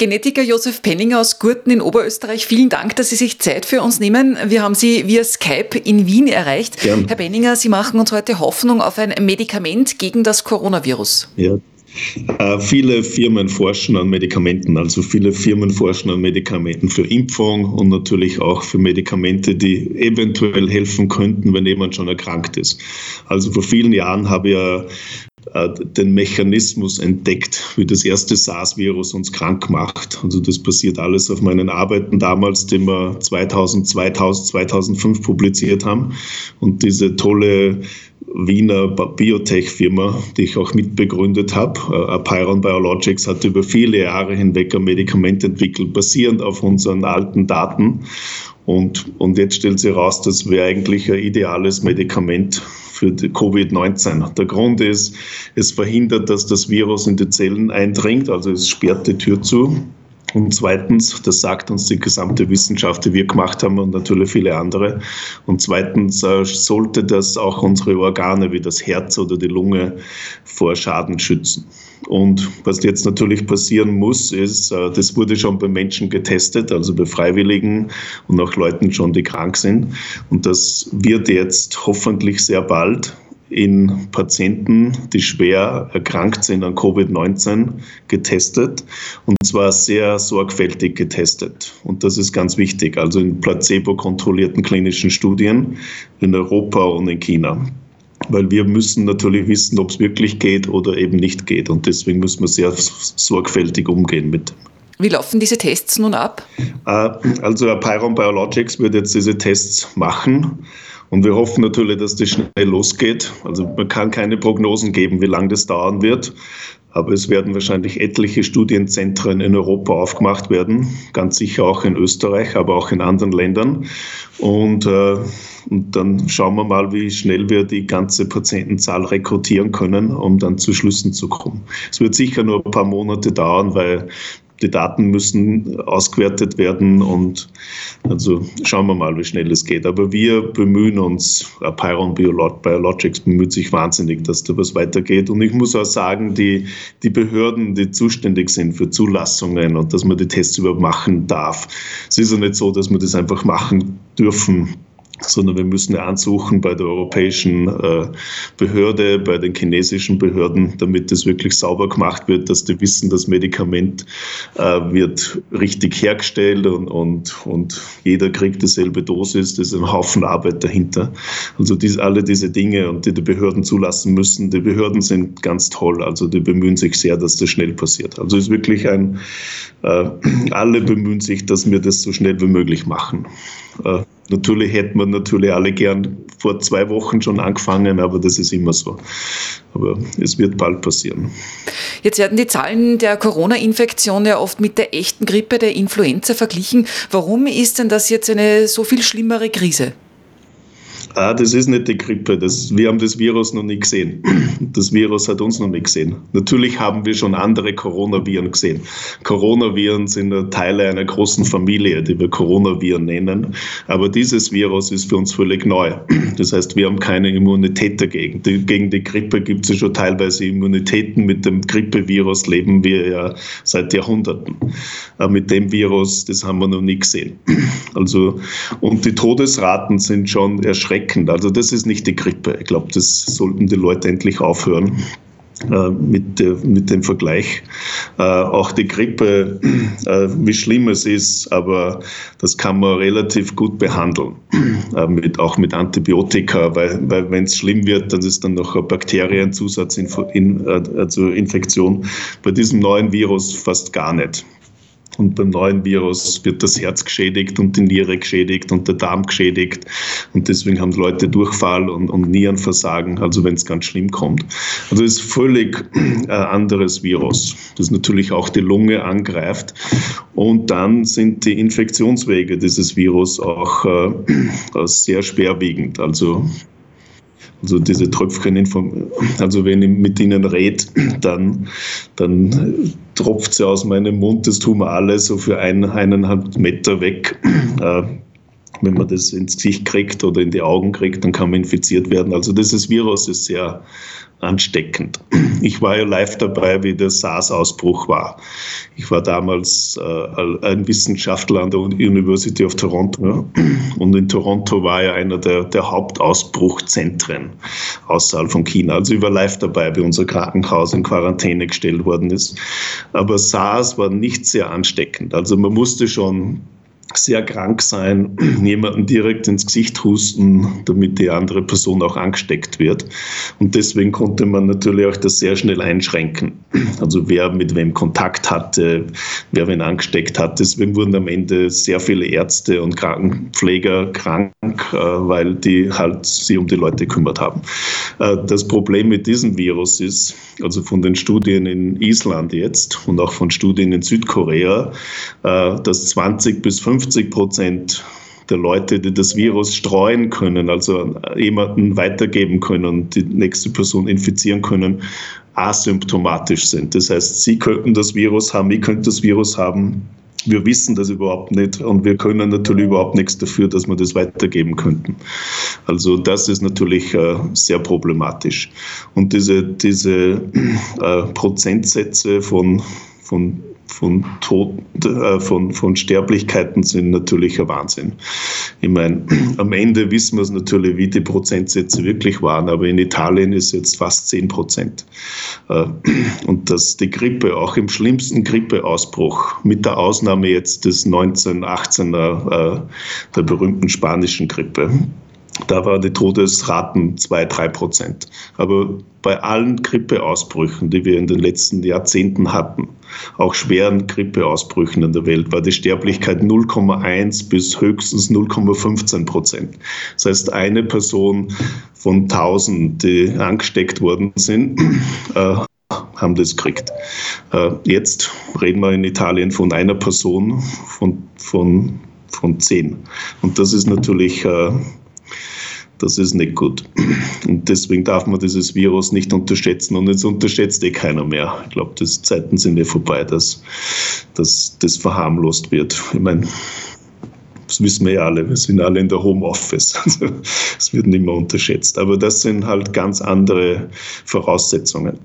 Genetiker Josef Penninger aus Gurten in Oberösterreich, vielen Dank, dass Sie sich Zeit für uns nehmen. Wir haben Sie via Skype in Wien erreicht. Gern. Herr Penninger, Sie machen uns heute Hoffnung auf ein Medikament gegen das Coronavirus. Ja, äh, viele Firmen forschen an Medikamenten, also viele Firmen forschen an Medikamenten für Impfung und natürlich auch für Medikamente, die eventuell helfen könnten, wenn jemand schon erkrankt ist. Also vor vielen Jahren habe ich ja den Mechanismus entdeckt, wie das erste SARS-Virus uns krank macht. Also das passiert alles auf meinen Arbeiten damals, die wir 2000, 2000, 2005 publiziert haben. Und diese tolle Wiener Biotech-Firma, die ich auch mitbegründet habe. Äh, Apeiron Biologics hat über viele Jahre hinweg ein Medikament entwickelt, basierend auf unseren alten Daten. Und, und jetzt stellt sich heraus, das wäre eigentlich ein ideales Medikament für Covid-19. Der Grund ist, es verhindert, dass das Virus in die Zellen eindringt, also es sperrt die Tür zu. Und zweitens, das sagt uns die gesamte Wissenschaft, die wir gemacht haben und natürlich viele andere. Und zweitens äh, sollte das auch unsere Organe wie das Herz oder die Lunge vor Schaden schützen. Und was jetzt natürlich passieren muss, ist, äh, das wurde schon bei Menschen getestet, also bei Freiwilligen und auch Leuten schon, die krank sind. Und das wird jetzt hoffentlich sehr bald in Patienten, die schwer erkrankt sind an Covid-19, getestet und zwar sehr sorgfältig getestet. Und das ist ganz wichtig, also in placebo-kontrollierten klinischen Studien in Europa und in China. Weil wir müssen natürlich wissen, ob es wirklich geht oder eben nicht geht. Und deswegen müssen wir sehr sorgfältig umgehen mit. Wie laufen diese Tests nun ab? Äh, also Pyron Biologics wird jetzt diese Tests machen. Und wir hoffen natürlich, dass das schnell losgeht. Also man kann keine Prognosen geben, wie lange das dauern wird. Aber es werden wahrscheinlich etliche Studienzentren in Europa aufgemacht werden, ganz sicher auch in Österreich, aber auch in anderen Ländern. Und, äh, und dann schauen wir mal, wie schnell wir die ganze Patientenzahl rekrutieren können, um dann zu Schlüssen zu kommen. Es wird sicher nur ein paar Monate dauern, weil die Daten müssen ausgewertet werden und also schauen wir mal, wie schnell es geht. Aber wir bemühen uns, Pyron Biologics bemüht sich wahnsinnig, dass da was weitergeht. Und ich muss auch sagen, die, die Behörden, die zuständig sind für Zulassungen und dass man die Tests überhaupt machen darf, es ist ja nicht so, dass wir das einfach machen dürfen sondern wir müssen ansuchen bei der europäischen äh, Behörde, bei den chinesischen Behörden, damit das wirklich sauber gemacht wird, dass die wissen, das Medikament äh, wird richtig hergestellt und, und, und jeder kriegt dieselbe Dosis. Das ist ein Haufen Arbeit dahinter. Also dies, alle diese Dinge und die die Behörden zulassen müssen. Die Behörden sind ganz toll, also die bemühen sich sehr, dass das schnell passiert. Also es ist wirklich ein, äh, alle bemühen sich, dass wir das so schnell wie möglich machen. Äh, Natürlich hätten wir natürlich alle gern vor zwei Wochen schon angefangen, aber das ist immer so. Aber es wird bald passieren. Jetzt werden die Zahlen der Corona-Infektion ja oft mit der echten Grippe, der Influenza verglichen. Warum ist denn das jetzt eine so viel schlimmere Krise? Ah, das ist nicht die Grippe. Das, wir haben das Virus noch nicht gesehen. Das Virus hat uns noch nicht gesehen. Natürlich haben wir schon andere Coronaviren gesehen. Coronaviren sind Teile einer großen Familie, die wir Coronaviren nennen. Aber dieses Virus ist für uns völlig neu. Das heißt, wir haben keine Immunität dagegen. Die, gegen die Grippe gibt es ja schon teilweise Immunitäten. Mit dem Grippevirus leben wir ja seit Jahrhunderten. Aber mit dem Virus, das haben wir noch nie gesehen. Also, und die Todesraten sind schon erschreckend erschreckend. Also das ist nicht die Grippe. Ich glaube, das sollten die Leute endlich aufhören. Äh, mit, der, mit dem Vergleich. Äh, auch die Grippe, äh, wie schlimm es ist, aber das kann man relativ gut behandeln, äh, mit, auch mit Antibiotika, weil, weil wenn es schlimm wird, dann ist dann noch eine Bakterienzusatzinfektion, äh, also Infektion. Bei diesem neuen Virus fast gar nicht. Und beim neuen Virus wird das Herz geschädigt und die Niere geschädigt und der Darm geschädigt. Und deswegen haben Leute Durchfall und, und Nierenversagen, also wenn es ganz schlimm kommt. Also es ist völlig ein anderes Virus, das natürlich auch die Lunge angreift. Und dann sind die Infektionswege dieses Virus auch äh, sehr schwerwiegend. Also also diese Tröpfchen, also wenn ich mit ihnen rede, dann, dann tropft sie aus meinem Mund, das tun wir alle so für ein, eineinhalb Meter weg. Äh, wenn man das ins Gesicht kriegt oder in die Augen kriegt, dann kann man infiziert werden. Also dieses Virus ist sehr ansteckend. Ich war ja live dabei, wie der SARS-Ausbruch war. Ich war damals äh, ein Wissenschaftler an der University of Toronto und in Toronto war ja einer der, der Hauptausbruchzentren außerhalb von China. Also ich war live dabei, wie unser Krankenhaus in Quarantäne gestellt worden ist. Aber SARS war nicht sehr ansteckend. Also man musste schon sehr krank sein, jemanden direkt ins Gesicht husten, damit die andere Person auch angesteckt wird. Und deswegen konnte man natürlich auch das sehr schnell einschränken. Also wer mit wem Kontakt hatte, wer wen angesteckt hat. Deswegen wurden am Ende sehr viele Ärzte und Krankenpfleger krank, äh, weil die halt sich um die Leute gekümmert haben. Äh, das Problem mit diesem Virus ist, also von den Studien in Island jetzt und auch von Studien in Südkorea, äh, dass 20 bis 50 50 Prozent der Leute, die das Virus streuen können, also jemanden weitergeben können die nächste Person infizieren können, asymptomatisch sind. Das heißt, sie könnten das Virus haben, ich könnte das Virus haben. Wir wissen das überhaupt nicht und wir können natürlich überhaupt nichts dafür, dass wir das weitergeben könnten. Also das ist natürlich äh, sehr problematisch. Und diese, diese äh, Prozentsätze von, von von, Tod, äh, von, von Sterblichkeiten sind natürlich ein Wahnsinn. Ich meine, am Ende wissen wir es natürlich, wie die Prozentsätze wirklich waren, aber in Italien ist jetzt fast 10 Prozent. Äh, und dass die Grippe, auch im schlimmsten Grippeausbruch, mit der Ausnahme jetzt des 1918er, äh, der berühmten spanischen Grippe, da war die Todesraten 2, 3 Prozent. Aber bei allen Grippeausbrüchen, die wir in den letzten Jahrzehnten hatten, auch schweren Grippeausbrüchen in der Welt, war die Sterblichkeit 0,1 bis höchstens 0,15 Prozent. Das heißt, eine Person von 1000, die angesteckt worden sind, äh, haben das gekriegt. Äh, jetzt reden wir in Italien von einer Person von, von, von zehn. Und das ist natürlich äh, das ist nicht gut. Und deswegen darf man dieses Virus nicht unterschätzen. Und jetzt unterschätzt eh keiner mehr. Ich glaube, die Zeiten sind eh vorbei, dass, dass das verharmlost wird. Ich meine, das wissen wir ja alle, wir sind alle in der Homeoffice. Also, es wird nicht mehr unterschätzt. Aber das sind halt ganz andere Voraussetzungen.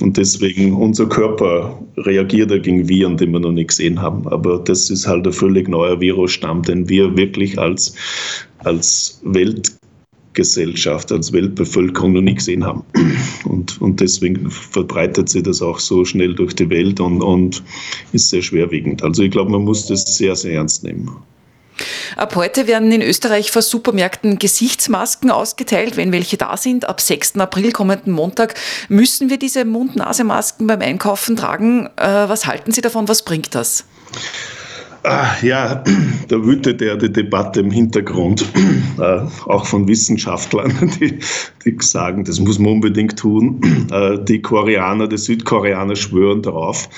Und deswegen, unser Körper reagiert dagegen Viren, die wir noch nicht gesehen haben. Aber das ist halt ein völlig neuer Virusstamm, den wir wirklich als, als Welt Gesellschaft, als Weltbevölkerung noch nie gesehen haben. Und, und deswegen verbreitet sich das auch so schnell durch die Welt und, und ist sehr schwerwiegend. Also ich glaube, man muss das sehr, sehr ernst nehmen. Ab heute werden in Österreich vor Supermärkten Gesichtsmasken ausgeteilt, wenn welche da sind. Ab 6. April, kommenden Montag, müssen wir diese Mund-Nase-Masken beim Einkaufen tragen. Äh, was halten Sie davon? Was bringt das? Ah, ja, da wütet ja die Debatte im Hintergrund, äh, auch von Wissenschaftlern, die, die, sagen, das muss man unbedingt tun. Äh, die Koreaner, die Südkoreaner schwören darauf,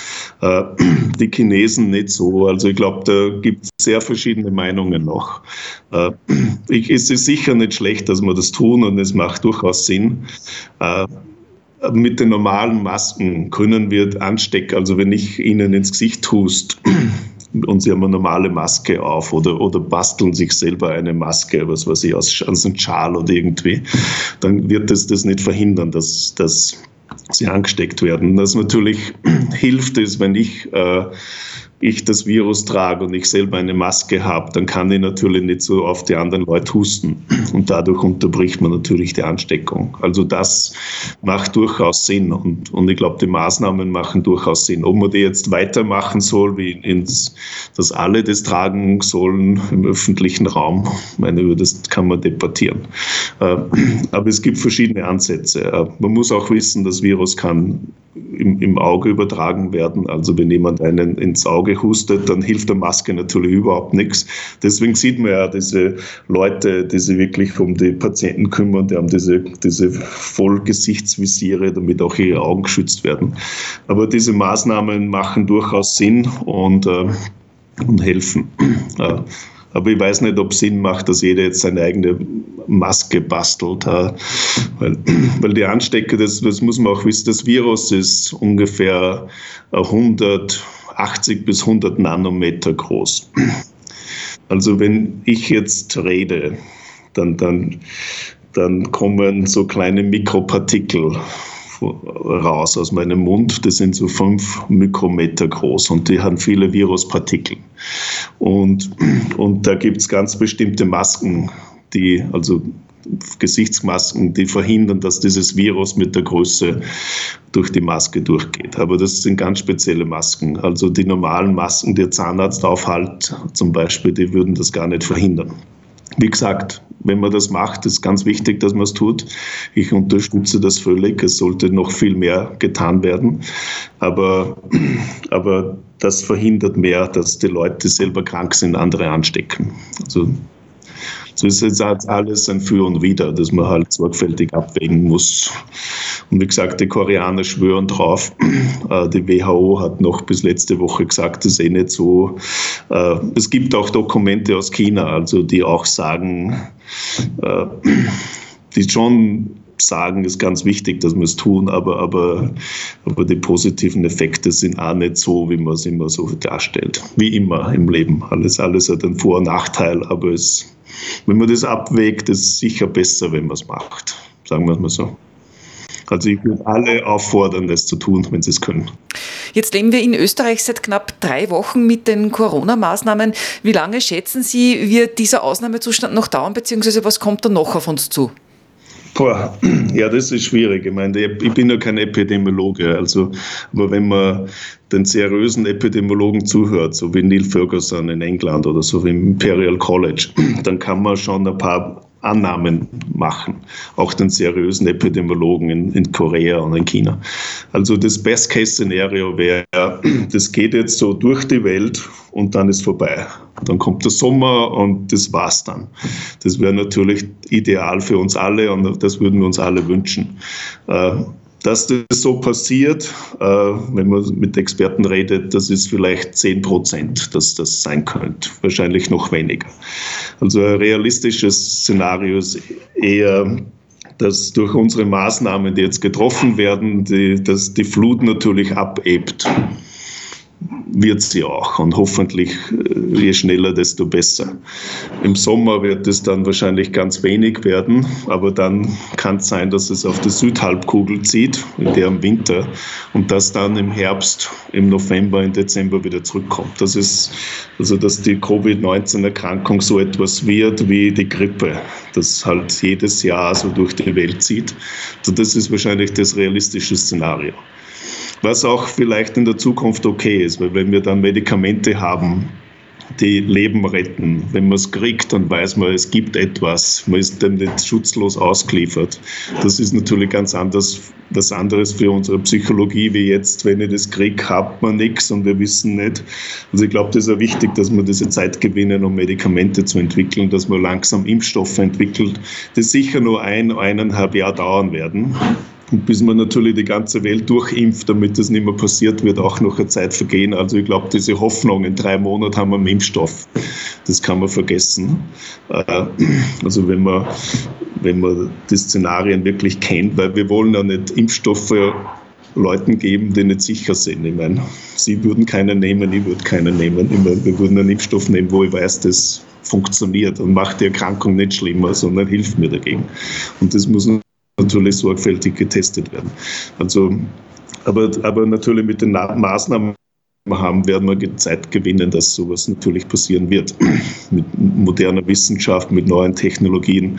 äh, die Chinesen nicht so. Also ich glaube, da gibt es sehr verschiedene Meinungen noch. Ich, es ist sicher nicht schlecht, dass wir das tun und es macht durchaus Sinn mit den normalen Masken können wir anstecken. Also wenn ich ihnen ins Gesicht tust, und sie haben eine normale Maske auf oder, oder basteln sich selber eine Maske, was weiß ich, aus, aus einem Schal oder irgendwie, dann wird das das nicht verhindern, dass, dass sie angesteckt werden. Das natürlich hilft es, wenn ich äh, ich das Virus trage und ich selber eine Maske habe, dann kann ich natürlich nicht so auf die anderen Leute husten. Und dadurch unterbricht man natürlich die Ansteckung. Also das macht durchaus Sinn. Und, und ich glaube, die Maßnahmen machen durchaus Sinn. Ob man die jetzt weitermachen soll, wie ins, dass alle das tragen sollen im öffentlichen Raum, ich meine, über das kann man debattieren. Äh, aber es gibt verschiedene Ansätze. Äh, man muss auch wissen, das Virus kann im, im Auge übertragen werden. Also wenn jemand einen ins Auge hustet, dann hilft der Maske natürlich überhaupt nichts. Deswegen sieht man ja diese Leute, die sich wirklich um die Patienten kümmern, die haben diese, diese Vollgesichtsvisiere, damit auch ihre Augen geschützt werden. Aber diese Maßnahmen machen durchaus Sinn und, äh, und helfen. Äh, aber ich weiß nicht, ob Sinn macht, dass jeder jetzt seine eigene Maske bastelt. Weil, weil die Anstecker, das, das muss man auch wissen, das Virus ist ungefähr 180 bis 100 Nanometer groß. Also wenn ich jetzt rede, dann, dann, dann kommen so kleine Mikropartikel raus aus meinem Mund. Das sind so fünf Mikrometer groß und die haben viele Viruspartikel. Und, und da gibt es ganz bestimmte Masken, die, also Gesichtsmasken, die verhindern, dass dieses Virus mit der Größe durch die Maske durchgeht. Aber das sind ganz spezielle Masken. Also die normalen Masken, die der Zahnarzt aufhält, zum Beispiel, die würden das gar nicht verhindern. Wie gesagt, wenn man das macht, ist ganz wichtig, dass man es tut. Ich unterstütze das völlig. Es sollte noch viel mehr getan werden. Aber, aber das verhindert mehr, dass die Leute, selber krank sind, andere anstecken. Also so ist jetzt alles ein Für und Wider, dass man halt sorgfältig abwägen muss. Und wie gesagt, die Koreaner schwören drauf. Äh, die WHO hat noch bis letzte Woche gesagt, das ist eh nicht so. Äh, es gibt auch Dokumente aus China, also die auch sagen, äh, die schon sagen, ist ganz wichtig, dass wir es tun, aber, aber, aber die positiven Effekte sind auch nicht so, wie man es immer so darstellt. Wie immer im Leben. Alles, alles hat einen Vor- und Nachteil, aber es wenn man das abwägt, ist es sicher besser, wenn man es macht. Sagen wir es mal so. Also ich würde alle auffordern, das zu tun, wenn sie es können. Jetzt leben wir in Österreich seit knapp drei Wochen mit den Corona-Maßnahmen. Wie lange schätzen Sie, wird dieser Ausnahmezustand noch dauern, beziehungsweise was kommt da noch auf uns zu? Boah, ja, das ist schwierig. Ich meine, ich bin ja kein Epidemiologe. Also, aber wenn man den seriösen Epidemiologen zuhört, so wie Neil Ferguson in England oder so wie im Imperial College, dann kann man schon ein paar Annahmen machen, auch den seriösen Epidemiologen in, in Korea und in China. Also das Best-Case-Szenario wäre, das geht jetzt so durch die Welt und dann ist vorbei. Dann kommt der Sommer und das war's dann. Das wäre natürlich ideal für uns alle und das würden wir uns alle wünschen. Dass das so passiert, äh, wenn man mit Experten redet, das ist vielleicht 10 Prozent, dass das sein könnte. Wahrscheinlich noch weniger. Also ein realistisches Szenario ist eher, dass durch unsere Maßnahmen, die jetzt getroffen werden, die, dass die Flut natürlich abebt wird sie auch und hoffentlich äh, je schneller, desto besser. Im Sommer wird es dann wahrscheinlich ganz wenig werden, aber dann kann es sein, dass es auf die Südhalbkugel zieht, in der im Winter und das dann im Herbst, im November, im Dezember wieder zurückkommt. Das ist also, dass die Covid-19-Erkrankung so etwas wird wie die Grippe, das halt jedes Jahr so durch die Welt zieht. Also das ist wahrscheinlich das realistische Szenario was auch vielleicht in der Zukunft okay ist, weil wenn wir dann Medikamente haben, die Leben retten. Wenn man es kriegt, dann weiß man, es gibt etwas. Man ist dem nicht schutzlos ausgeliefert. Das ist natürlich ganz anders, was anderes für unsere Psychologie, wie jetzt, wenn ich das kriege, hat man nichts und wir wissen nicht. Also ich glaube, das ist auch wichtig, dass wir diese Zeit gewinnen, um Medikamente zu entwickeln, dass man langsam Impfstoffe entwickelt, die sicher nur ein, eineinhalb Jahre dauern werden. Und bis man natürlich die ganze Welt durchimpft, damit das nicht mehr passiert, wird auch noch eine Zeit vergehen. Also ich glaube, diese Hoffnung, in drei Monaten haben wir einen Impfstoff, das kann man vergessen. Äh, also wenn man, wenn man die Szenarien wirklich kennt, weil wir wollen ja nicht Impfstoffe Leuten geben, die nicht sicher sind. Ich meine, Sie würden keinen nehmen, ich würde keinen nehmen. Ich meine, wir würden einen Impfstoff nehmen, wo ich weiß, das funktioniert und macht die Erkrankung nicht schlimmer, sondern hilft mir dagegen. Und das muss natürlich sorgfältig getestet werden. Also, aber, aber natürlich mit den Maßnahmen haben, werden wir Zeit gewinnen, dass sowas natürlich passieren wird. Mit moderner Wissenschaft, mit neuen Technologien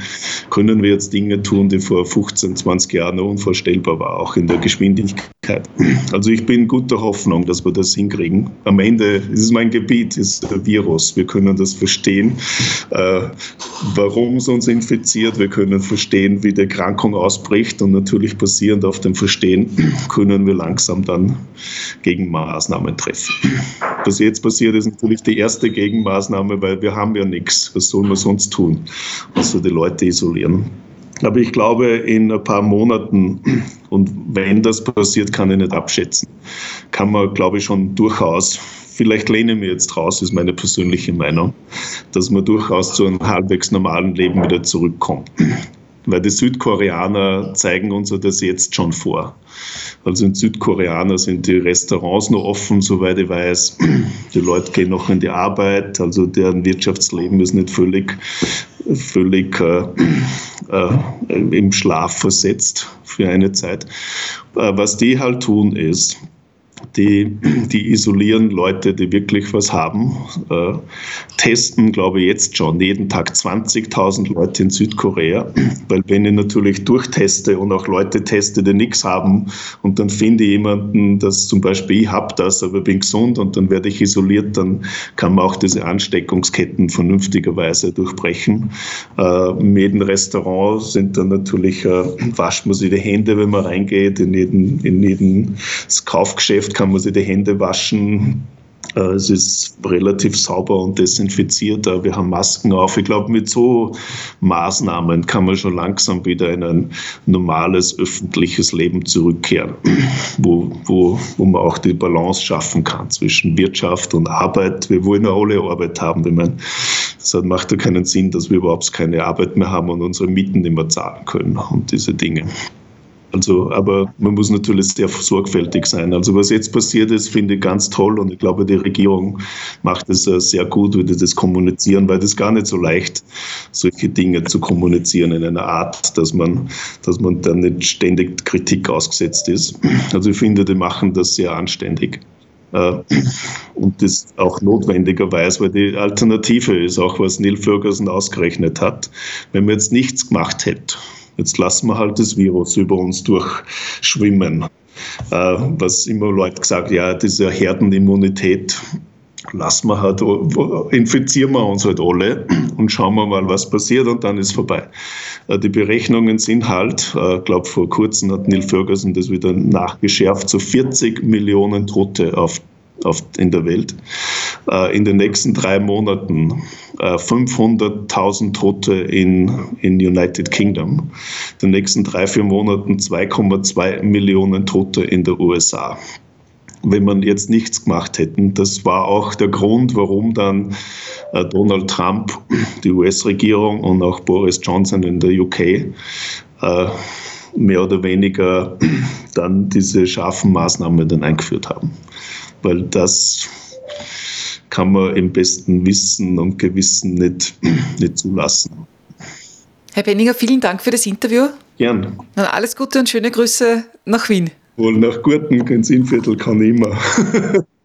können wir jetzt Dinge tun, die vor 15, 20 Jahren unvorstellbar waren, auch in der Geschwindigkeit. Also ich bin guter Hoffnung, dass wir das hinkriegen. Am Ende ist es mein Gebiet, ist der Virus. Wir können das verstehen, äh, warum es uns infiziert. Wir können verstehen, wie die Erkrankung ausbricht und natürlich basierend auf dem Verstehen können wir langsam dann Gegenmaßnahmen treffen. Was jetzt passiert, ist natürlich die erste Gegenmaßnahme, weil wir haben ja nichts. Was soll man sonst tun? Also die Leute isolieren. Aber ich glaube, in ein paar Monaten, und wenn das passiert, kann ich nicht abschätzen, kann man, glaube ich, schon durchaus, vielleicht lehne ich mir jetzt raus, ist meine persönliche Meinung, dass man durchaus zu einem halbwegs normalen Leben wieder zurückkommt. Weil die Südkoreaner zeigen uns das jetzt schon vor. Also in Südkorea sind die Restaurants noch offen, soweit ich weiß. Die Leute gehen noch in die Arbeit, also deren Wirtschaftsleben ist nicht völlig, völlig äh, äh, im Schlaf versetzt für eine Zeit. Äh, was die halt tun ist, die, die isolieren Leute, die wirklich was haben, äh, testen, glaube ich, jetzt schon jeden Tag 20.000 Leute in Südkorea, weil wenn ich natürlich durchteste und auch Leute teste, die nichts haben und dann finde ich jemanden, dass zum Beispiel ich habe das, aber bin gesund und dann werde ich isoliert, dann kann man auch diese Ansteckungsketten vernünftigerweise durchbrechen. Äh, in jedem Restaurant sind dann natürlich, äh, wascht man sich die Hände, wenn man reingeht, in jedem, in jedem Kaufgeschäft kann man sich die Hände waschen. Äh, es ist relativ sauber und desinfiziert. Wir haben Masken auf. Ich glaube, mit so Maßnahmen kann man schon langsam wieder in ein normales öffentliches Leben zurückkehren, wo, wo, wo man auch die Balance schaffen kann zwischen Wirtschaft und Arbeit. Wir wollen ja alle Arbeit haben. Ich meine, es macht ja keinen Sinn, dass wir überhaupt keine Arbeit mehr haben und unsere Mieten nicht mehr zahlen können und diese Dinge. Also, aber man muss natürlich sehr sorgfältig sein. Also was jetzt passiert ist, finde ich ganz toll und ich glaube, die Regierung macht es äh, sehr gut, wie die das kommunizieren, weil das gar nicht so leicht, solche Dinge zu kommunizieren in einer Art, dass man, dass man dann nicht ständig Kritik ausgesetzt ist. Also ich finde, die machen das sehr anständig. Äh, und das auch notwendigerweise, weil die Alternative ist auch, was Neil Ferguson ausgerechnet hat. Wenn man jetzt nichts gemacht hätte, Jetzt lassen wir halt das Virus über uns durchschwimmen. Äh, was immer Leute gesagt, ja, diese Herdenimmunität lassen wir halt, infizieren wir uns halt alle und schauen wir mal, was passiert und dann ist vorbei. Äh, die Berechnungen sind halt, ich äh, glaube vor kurzem hat Neil Ferguson das wieder nachgeschärft, so 40 Millionen Tote auf, auf, in der Welt. In den nächsten drei Monaten 500.000 äh, Tote in, in United Kingdom. In den nächsten drei, vier Monaten 2,2 Millionen Tote in der USA wenn man jetzt nichts gemacht hätten. Das war auch der Grund, warum dann äh, Donald Trump, die US-Regierung und auch Boris Johnson in der UK äh, mehr oder weniger dann diese scharfen Maßnahmen dann eingeführt haben. Weil das kann man im besten Wissen und Gewissen nicht, nicht zulassen. Herr Benninger, vielen Dank für das Interview. Gern. Und alles Gute und schöne Grüße nach Wien. Wohl nach Gurten ins Innviertel kann ich immer.